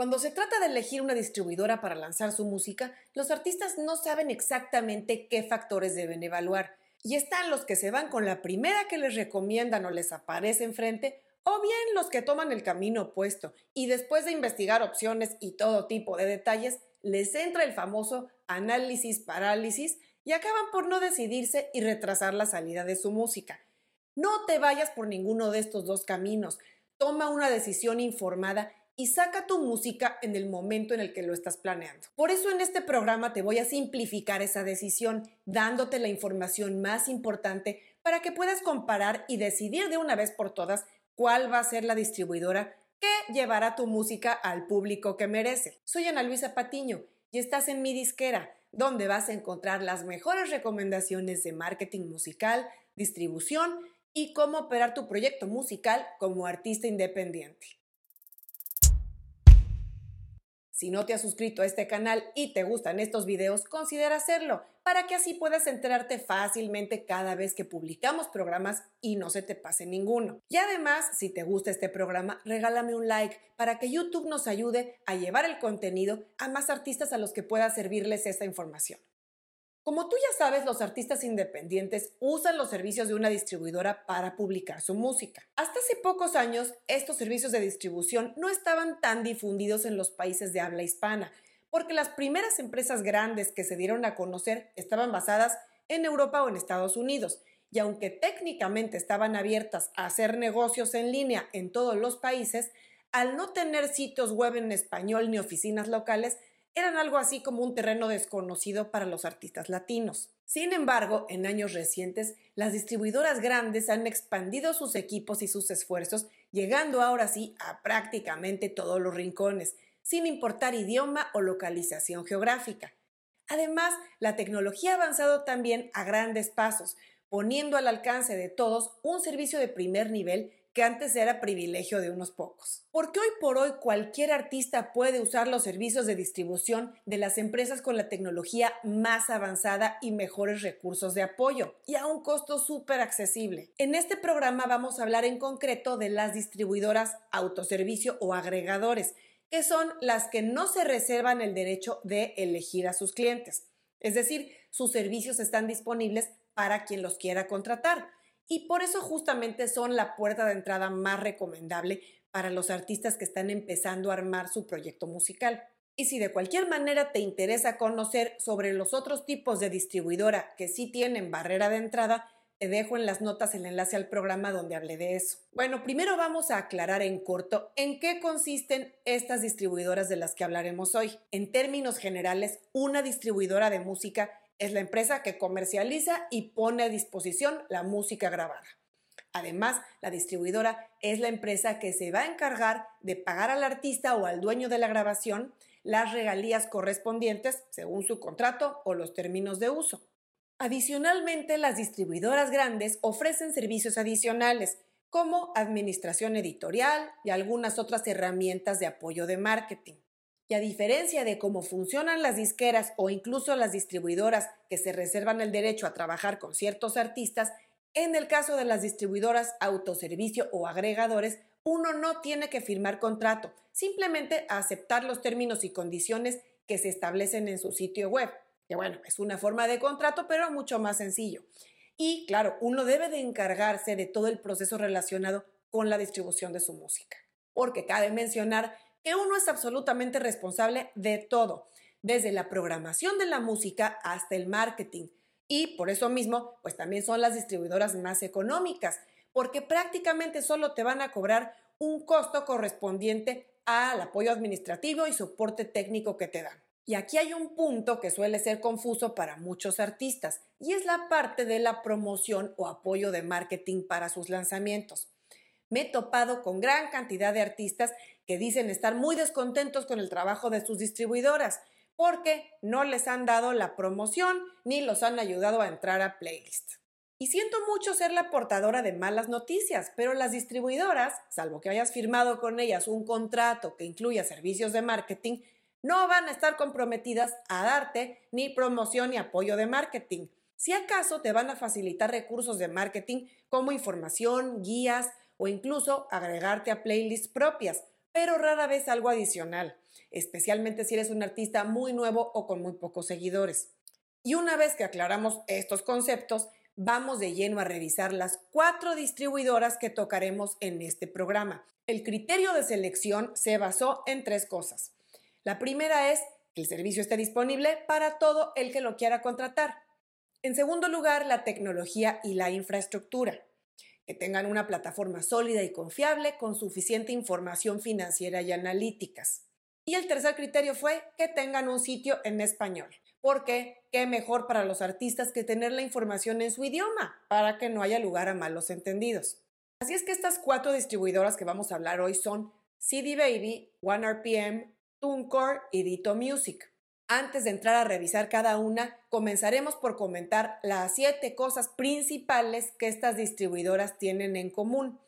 Cuando se trata de elegir una distribuidora para lanzar su música, los artistas no saben exactamente qué factores deben evaluar. Y están los que se van con la primera que les recomiendan o les aparece enfrente, o bien los que toman el camino opuesto y después de investigar opciones y todo tipo de detalles, les entra el famoso análisis parálisis y acaban por no decidirse y retrasar la salida de su música. No te vayas por ninguno de estos dos caminos. Toma una decisión informada y saca tu música en el momento en el que lo estás planeando. Por eso en este programa te voy a simplificar esa decisión, dándote la información más importante para que puedas comparar y decidir de una vez por todas cuál va a ser la distribuidora que llevará tu música al público que merece. Soy Ana Luisa Patiño y estás en mi disquera, donde vas a encontrar las mejores recomendaciones de marketing musical, distribución y cómo operar tu proyecto musical como artista independiente. Si no te has suscrito a este canal y te gustan estos videos, considera hacerlo para que así puedas enterarte fácilmente cada vez que publicamos programas y no se te pase ninguno. Y además, si te gusta este programa, regálame un like para que YouTube nos ayude a llevar el contenido a más artistas a los que pueda servirles esta información. Como tú ya sabes, los artistas independientes usan los servicios de una distribuidora para publicar su música. Hasta hace pocos años, estos servicios de distribución no estaban tan difundidos en los países de habla hispana, porque las primeras empresas grandes que se dieron a conocer estaban basadas en Europa o en Estados Unidos, y aunque técnicamente estaban abiertas a hacer negocios en línea en todos los países, al no tener sitios web en español ni oficinas locales, eran algo así como un terreno desconocido para los artistas latinos. Sin embargo, en años recientes, las distribuidoras grandes han expandido sus equipos y sus esfuerzos, llegando ahora sí a prácticamente todos los rincones, sin importar idioma o localización geográfica. Además, la tecnología ha avanzado también a grandes pasos, poniendo al alcance de todos un servicio de primer nivel que antes era privilegio de unos pocos. Porque hoy por hoy cualquier artista puede usar los servicios de distribución de las empresas con la tecnología más avanzada y mejores recursos de apoyo, y a un costo súper accesible. En este programa vamos a hablar en concreto de las distribuidoras autoservicio o agregadores, que son las que no se reservan el derecho de elegir a sus clientes. Es decir, sus servicios están disponibles para quien los quiera contratar y por eso justamente son la puerta de entrada más recomendable para los artistas que están empezando a armar su proyecto musical. Y si de cualquier manera te interesa conocer sobre los otros tipos de distribuidora que sí tienen barrera de entrada, te dejo en las notas el enlace al programa donde hablé de eso. Bueno, primero vamos a aclarar en corto en qué consisten estas distribuidoras de las que hablaremos hoy. En términos generales, una distribuidora de música es la empresa que comercializa y pone a disposición la música grabada. Además, la distribuidora es la empresa que se va a encargar de pagar al artista o al dueño de la grabación las regalías correspondientes según su contrato o los términos de uso. Adicionalmente, las distribuidoras grandes ofrecen servicios adicionales como administración editorial y algunas otras herramientas de apoyo de marketing. Y a diferencia de cómo funcionan las disqueras o incluso las distribuidoras que se reservan el derecho a trabajar con ciertos artistas, en el caso de las distribuidoras autoservicio o agregadores, uno no tiene que firmar contrato, simplemente aceptar los términos y condiciones que se establecen en su sitio web. Que bueno, es una forma de contrato, pero mucho más sencillo. Y claro, uno debe de encargarse de todo el proceso relacionado con la distribución de su música. Porque cabe mencionar que uno es absolutamente responsable de todo, desde la programación de la música hasta el marketing. Y por eso mismo, pues también son las distribuidoras más económicas, porque prácticamente solo te van a cobrar un costo correspondiente al apoyo administrativo y soporte técnico que te dan. Y aquí hay un punto que suele ser confuso para muchos artistas, y es la parte de la promoción o apoyo de marketing para sus lanzamientos me he topado con gran cantidad de artistas que dicen estar muy descontentos con el trabajo de sus distribuidoras porque no les han dado la promoción ni los han ayudado a entrar a playlist. Y siento mucho ser la portadora de malas noticias, pero las distribuidoras, salvo que hayas firmado con ellas un contrato que incluya servicios de marketing, no van a estar comprometidas a darte ni promoción ni apoyo de marketing. Si acaso te van a facilitar recursos de marketing como información, guías, o incluso agregarte a playlists propias, pero rara vez algo adicional, especialmente si eres un artista muy nuevo o con muy pocos seguidores. Y una vez que aclaramos estos conceptos, vamos de lleno a revisar las cuatro distribuidoras que tocaremos en este programa. El criterio de selección se basó en tres cosas. La primera es que el servicio esté disponible para todo el que lo quiera contratar. En segundo lugar, la tecnología y la infraestructura. Que tengan una plataforma sólida y confiable con suficiente información financiera y analíticas. Y el tercer criterio fue que tengan un sitio en español porque qué mejor para los artistas que tener la información en su idioma, para que no haya lugar a malos entendidos. Así es que estas cuatro distribuidoras que vamos a hablar hoy son CD Baby, OneRPM, TuneCore y Dito Music. Antes de entrar a revisar cada una, comenzaremos por comentar las siete cosas principales que estas distribuidoras tienen en común,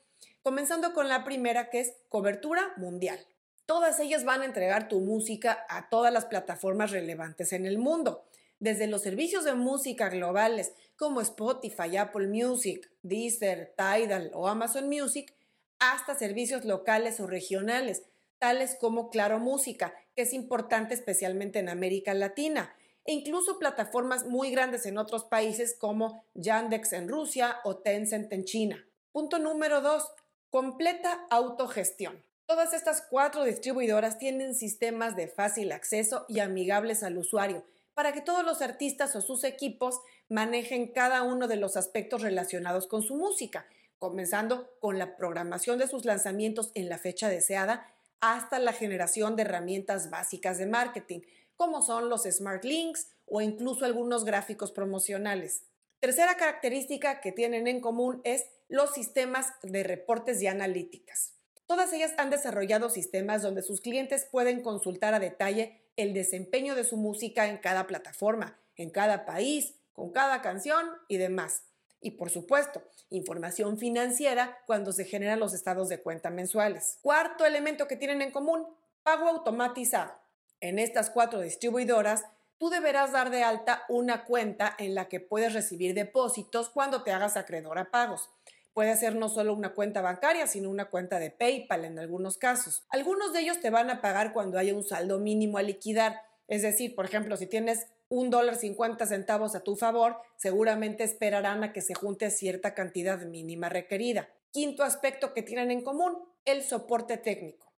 comenzando con la primera que es cobertura mundial. Todas ellas van a entregar tu música a todas las plataformas relevantes en el mundo, desde los servicios de música globales como Spotify, Apple Music, Deezer, Tidal o Amazon Music, hasta servicios locales o regionales, tales como Claro Música, que es importante especialmente en América Latina, e incluso plataformas muy grandes en otros países como Yandex en Rusia o Tencent en China. Punto número 2. Completa autogestión. Todas estas cuatro distribuidoras tienen sistemas de fácil acceso y amigables al usuario para que todos los artistas o sus equipos manejen cada uno de los aspectos relacionados con su música, comenzando con la programación de sus lanzamientos en la fecha deseada hasta la generación de herramientas básicas de marketing, como son los Smart Links o incluso algunos gráficos promocionales. Tercera característica que tienen en común es los sistemas de reportes y analíticas. Todas ellas han desarrollado sistemas donde sus clientes pueden consultar a detalle el desempeño de su música en cada plataforma, en cada país, con cada canción y demás. Y por supuesto, información financiera cuando se generan los estados de cuenta mensuales. Cuarto elemento que tienen en común, pago automatizado. En estas cuatro distribuidoras, tú deberás dar de alta una cuenta en la que puedes recibir depósitos cuando te hagas acreedor a pagos. Puede ser no solo una cuenta bancaria, sino una cuenta de PayPal en algunos casos. Algunos de ellos te van a pagar cuando haya un saldo mínimo a liquidar. Es decir, por ejemplo, si tienes un dólar cincuenta centavos a tu favor, seguramente esperarán a que se junte cierta cantidad mínima requerida. Quinto aspecto que tienen en común, el soporte técnico.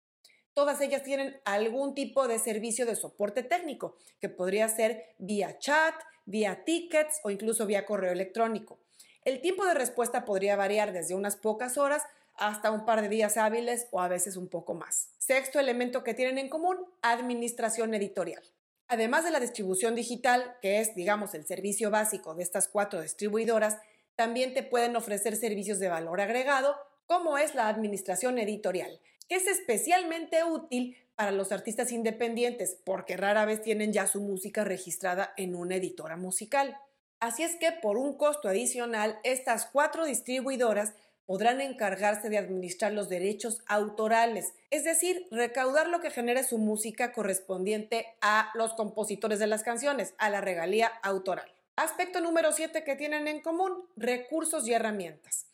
Todas ellas tienen algún tipo de servicio de soporte técnico, que podría ser vía chat, vía tickets o incluso vía correo electrónico. El tiempo de respuesta podría variar desde unas pocas horas hasta un par de días hábiles o a veces un poco más. Sexto elemento que tienen en común, administración editorial. Además de la distribución digital, que es, digamos, el servicio básico de estas cuatro distribuidoras, también te pueden ofrecer servicios de valor agregado, como es la administración editorial, que es especialmente útil para los artistas independientes, porque rara vez tienen ya su música registrada en una editora musical. Así es que por un costo adicional, estas cuatro distribuidoras podrán encargarse de administrar los derechos autorales, es decir, recaudar lo que genere su música correspondiente a los compositores de las canciones, a la regalía autoral. Aspecto número 7 que tienen en común, recursos y herramientas.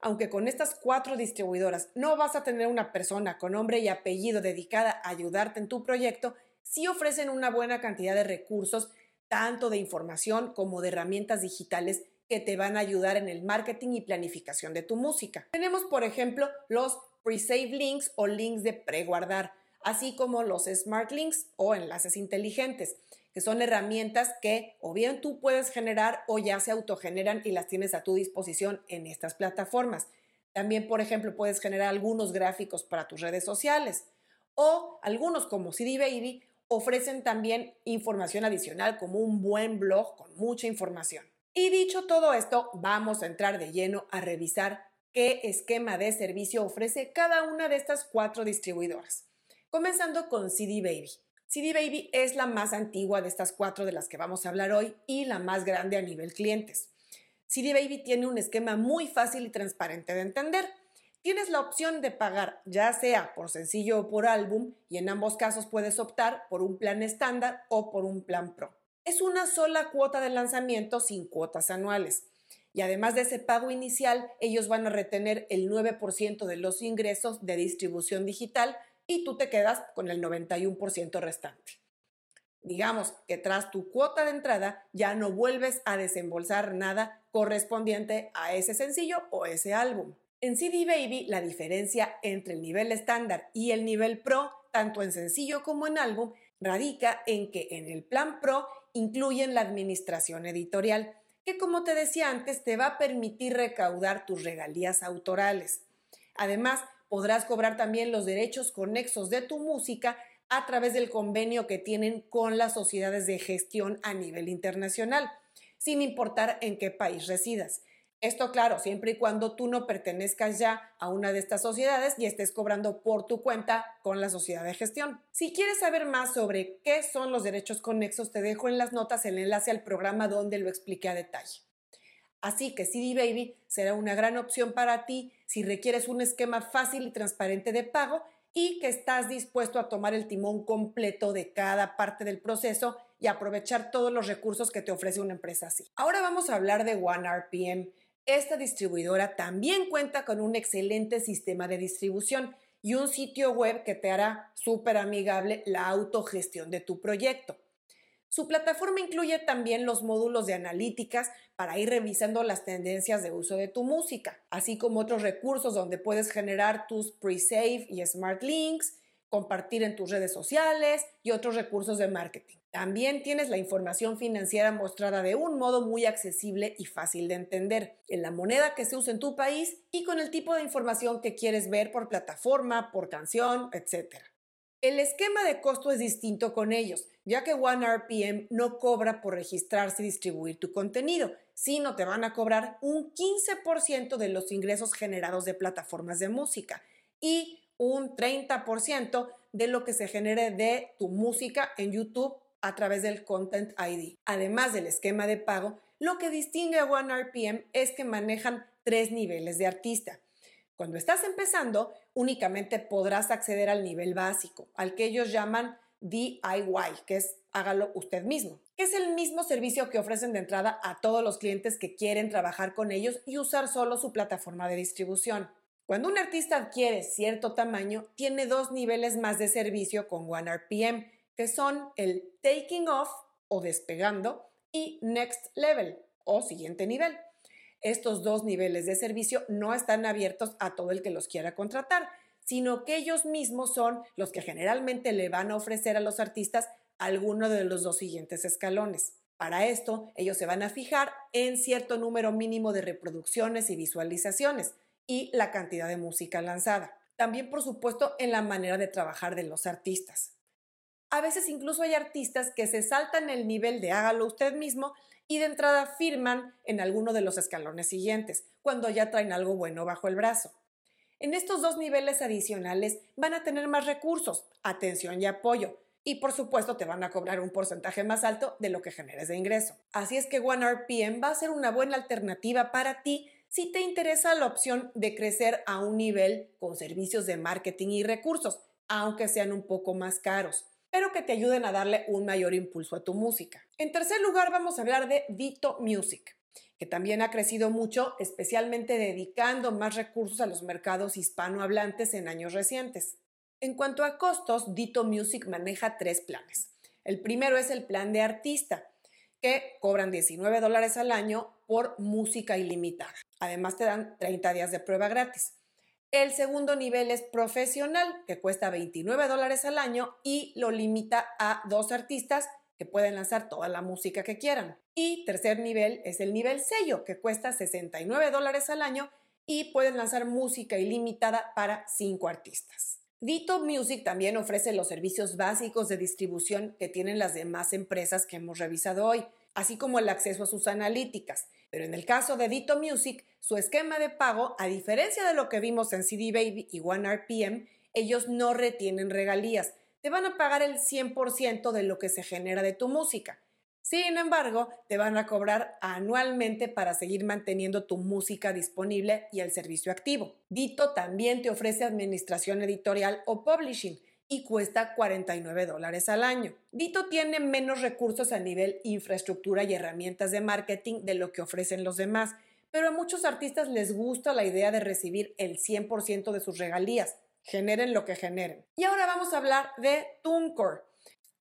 Aunque con estas cuatro distribuidoras no vas a tener una persona con nombre y apellido dedicada a ayudarte en tu proyecto, sí ofrecen una buena cantidad de recursos tanto de información como de herramientas digitales que te van a ayudar en el marketing y planificación de tu música. Tenemos, por ejemplo, los pre-save links o links de preguardar, así como los smart links o enlaces inteligentes, que son herramientas que o bien tú puedes generar o ya se autogeneran y las tienes a tu disposición en estas plataformas. También, por ejemplo, puedes generar algunos gráficos para tus redes sociales o algunos como CD Baby ofrecen también información adicional como un buen blog con mucha información. Y dicho todo esto, vamos a entrar de lleno a revisar qué esquema de servicio ofrece cada una de estas cuatro distribuidoras. Comenzando con CD Baby. CD Baby es la más antigua de estas cuatro de las que vamos a hablar hoy y la más grande a nivel clientes. CD Baby tiene un esquema muy fácil y transparente de entender Tienes la opción de pagar ya sea por sencillo o por álbum y en ambos casos puedes optar por un plan estándar o por un plan pro. Es una sola cuota de lanzamiento sin cuotas anuales. Y además de ese pago inicial, ellos van a retener el 9% de los ingresos de distribución digital y tú te quedas con el 91% restante. Digamos que tras tu cuota de entrada ya no vuelves a desembolsar nada correspondiente a ese sencillo o ese álbum. En CD Baby, la diferencia entre el nivel estándar y el nivel Pro, tanto en sencillo como en álbum, radica en que en el plan Pro incluyen la administración editorial, que como te decía antes te va a permitir recaudar tus regalías autorales. Además, podrás cobrar también los derechos conexos de tu música a través del convenio que tienen con las sociedades de gestión a nivel internacional, sin importar en qué país residas. Esto, claro, siempre y cuando tú no pertenezcas ya a una de estas sociedades y estés cobrando por tu cuenta con la sociedad de gestión. Si quieres saber más sobre qué son los derechos conexos, te dejo en las notas el enlace al programa donde lo expliqué a detalle. Así que CD Baby será una gran opción para ti si requieres un esquema fácil y transparente de pago y que estás dispuesto a tomar el timón completo de cada parte del proceso y aprovechar todos los recursos que te ofrece una empresa así. Ahora vamos a hablar de OneRPM esta distribuidora también cuenta con un excelente sistema de distribución y un sitio web que te hará súper amigable la autogestión de tu proyecto. Su plataforma incluye también los módulos de analíticas para ir revisando las tendencias de uso de tu música, así como otros recursos donde puedes generar tus pre-save y smart links, compartir en tus redes sociales y otros recursos de marketing. También tienes la información financiera mostrada de un modo muy accesible y fácil de entender, en la moneda que se usa en tu país y con el tipo de información que quieres ver por plataforma, por canción, etc. El esquema de costo es distinto con ellos, ya que OneRPM no cobra por registrarse y distribuir tu contenido, sino te van a cobrar un 15% de los ingresos generados de plataformas de música y un 30% de lo que se genere de tu música en YouTube a través del Content ID. Además del esquema de pago, lo que distingue a OneRPM es que manejan tres niveles de artista. Cuando estás empezando, únicamente podrás acceder al nivel básico, al que ellos llaman DIY, que es hágalo usted mismo, es el mismo servicio que ofrecen de entrada a todos los clientes que quieren trabajar con ellos y usar solo su plataforma de distribución. Cuando un artista adquiere cierto tamaño, tiene dos niveles más de servicio con OneRPM, que son el taking off o despegando y next level o siguiente nivel. Estos dos niveles de servicio no están abiertos a todo el que los quiera contratar, sino que ellos mismos son los que generalmente le van a ofrecer a los artistas alguno de los dos siguientes escalones. Para esto, ellos se van a fijar en cierto número mínimo de reproducciones y visualizaciones y la cantidad de música lanzada. También, por supuesto, en la manera de trabajar de los artistas. A veces incluso hay artistas que se saltan el nivel de hágalo usted mismo y de entrada firman en alguno de los escalones siguientes, cuando ya traen algo bueno bajo el brazo. En estos dos niveles adicionales van a tener más recursos, atención y apoyo, y por supuesto te van a cobrar un porcentaje más alto de lo que generes de ingreso. Así es que OneRPM va a ser una buena alternativa para ti si te interesa la opción de crecer a un nivel con servicios de marketing y recursos, aunque sean un poco más caros pero que te ayuden a darle un mayor impulso a tu música. En tercer lugar, vamos a hablar de Dito Music, que también ha crecido mucho, especialmente dedicando más recursos a los mercados hispanohablantes en años recientes. En cuanto a costos, Dito Music maneja tres planes. El primero es el plan de artista, que cobran 19 dólares al año por música ilimitada. Además te dan 30 días de prueba gratis. El segundo nivel es profesional, que cuesta 29 dólares al año y lo limita a dos artistas que pueden lanzar toda la música que quieran. Y tercer nivel es el nivel sello, que cuesta 69 dólares al año y pueden lanzar música ilimitada para cinco artistas. Dito Music también ofrece los servicios básicos de distribución que tienen las demás empresas que hemos revisado hoy, así como el acceso a sus analíticas. Pero en el caso de Dito Music, su esquema de pago, a diferencia de lo que vimos en CD Baby y OneRPM, ellos no retienen regalías. Te van a pagar el 100% de lo que se genera de tu música. Sin embargo, te van a cobrar anualmente para seguir manteniendo tu música disponible y el servicio activo. Dito también te ofrece administración editorial o publishing y cuesta 49 dólares al año. Dito tiene menos recursos a nivel infraestructura y herramientas de marketing de lo que ofrecen los demás, pero a muchos artistas les gusta la idea de recibir el 100% de sus regalías, generen lo que generen. Y ahora vamos a hablar de TuneCore.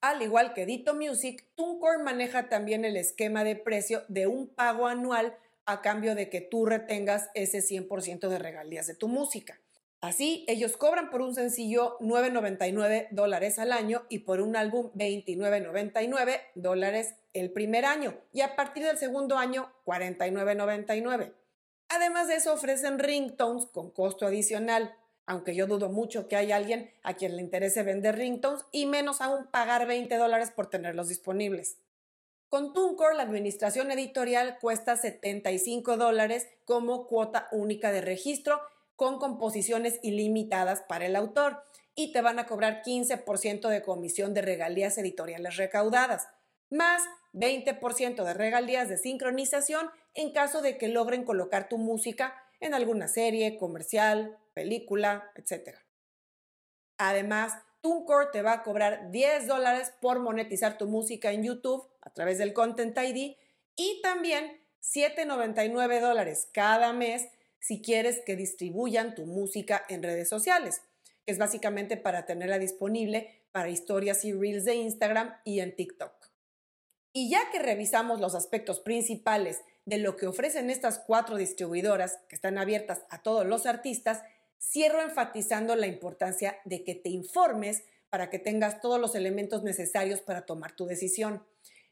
Al igual que Dito Music, TuneCore maneja también el esquema de precio de un pago anual a cambio de que tú retengas ese 100% de regalías de tu música. Así, ellos cobran por un sencillo 9.99 dólares al año y por un álbum 29.99 dólares el primer año y a partir del segundo año 49.99. Además de eso ofrecen ringtones con costo adicional, aunque yo dudo mucho que haya alguien a quien le interese vender ringtones y menos aún pagar 20 dólares por tenerlos disponibles. Con TuneCore, la administración editorial cuesta 75 dólares como cuota única de registro con composiciones ilimitadas para el autor y te van a cobrar 15% de comisión de regalías editoriales recaudadas, más 20% de regalías de sincronización en caso de que logren colocar tu música en alguna serie, comercial, película, etc. Además, TuneCore te va a cobrar 10 dólares por monetizar tu música en YouTube a través del Content ID y también 7,99 dólares cada mes si quieres que distribuyan tu música en redes sociales. Es básicamente para tenerla disponible para historias y reels de Instagram y en TikTok. Y ya que revisamos los aspectos principales de lo que ofrecen estas cuatro distribuidoras que están abiertas a todos los artistas, cierro enfatizando la importancia de que te informes para que tengas todos los elementos necesarios para tomar tu decisión.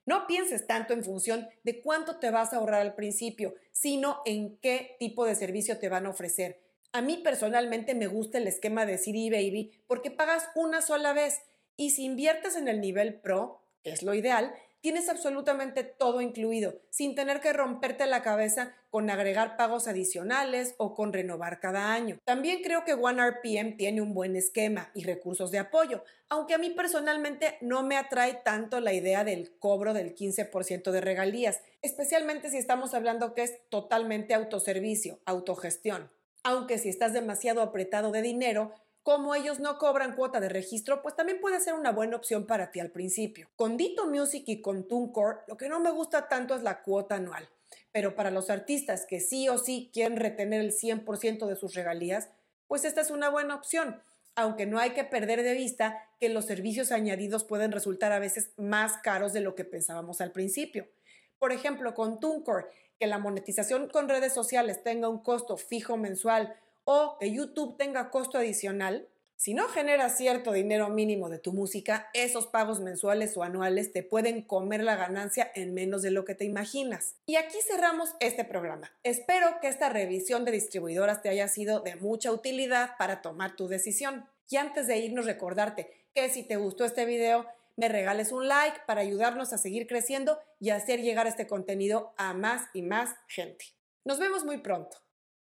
No pienses tanto en función de cuánto te vas a ahorrar al principio, sino en qué tipo de servicio te van a ofrecer. A mí personalmente me gusta el esquema de CD Baby porque pagas una sola vez y si inviertes en el nivel Pro, es lo ideal, tienes absolutamente todo incluido, sin tener que romperte la cabeza con agregar pagos adicionales o con renovar cada año. También creo que OneRPM tiene un buen esquema y recursos de apoyo, aunque a mí personalmente no me atrae tanto la idea del cobro del 15% de regalías, especialmente si estamos hablando que es totalmente autoservicio, autogestión. Aunque si estás demasiado apretado de dinero, como ellos no cobran cuota de registro, pues también puede ser una buena opción para ti al principio. Con Dito Music y con TuneCore, lo que no me gusta tanto es la cuota anual. Pero para los artistas que sí o sí quieren retener el 100% de sus regalías, pues esta es una buena opción. Aunque no hay que perder de vista que los servicios añadidos pueden resultar a veces más caros de lo que pensábamos al principio. Por ejemplo, con TuneCore, que la monetización con redes sociales tenga un costo fijo mensual o que YouTube tenga costo adicional, si no generas cierto dinero mínimo de tu música, esos pagos mensuales o anuales te pueden comer la ganancia en menos de lo que te imaginas. Y aquí cerramos este programa. Espero que esta revisión de distribuidoras te haya sido de mucha utilidad para tomar tu decisión. Y antes de irnos, recordarte que si te gustó este video, me regales un like para ayudarnos a seguir creciendo y hacer llegar este contenido a más y más gente. Nos vemos muy pronto.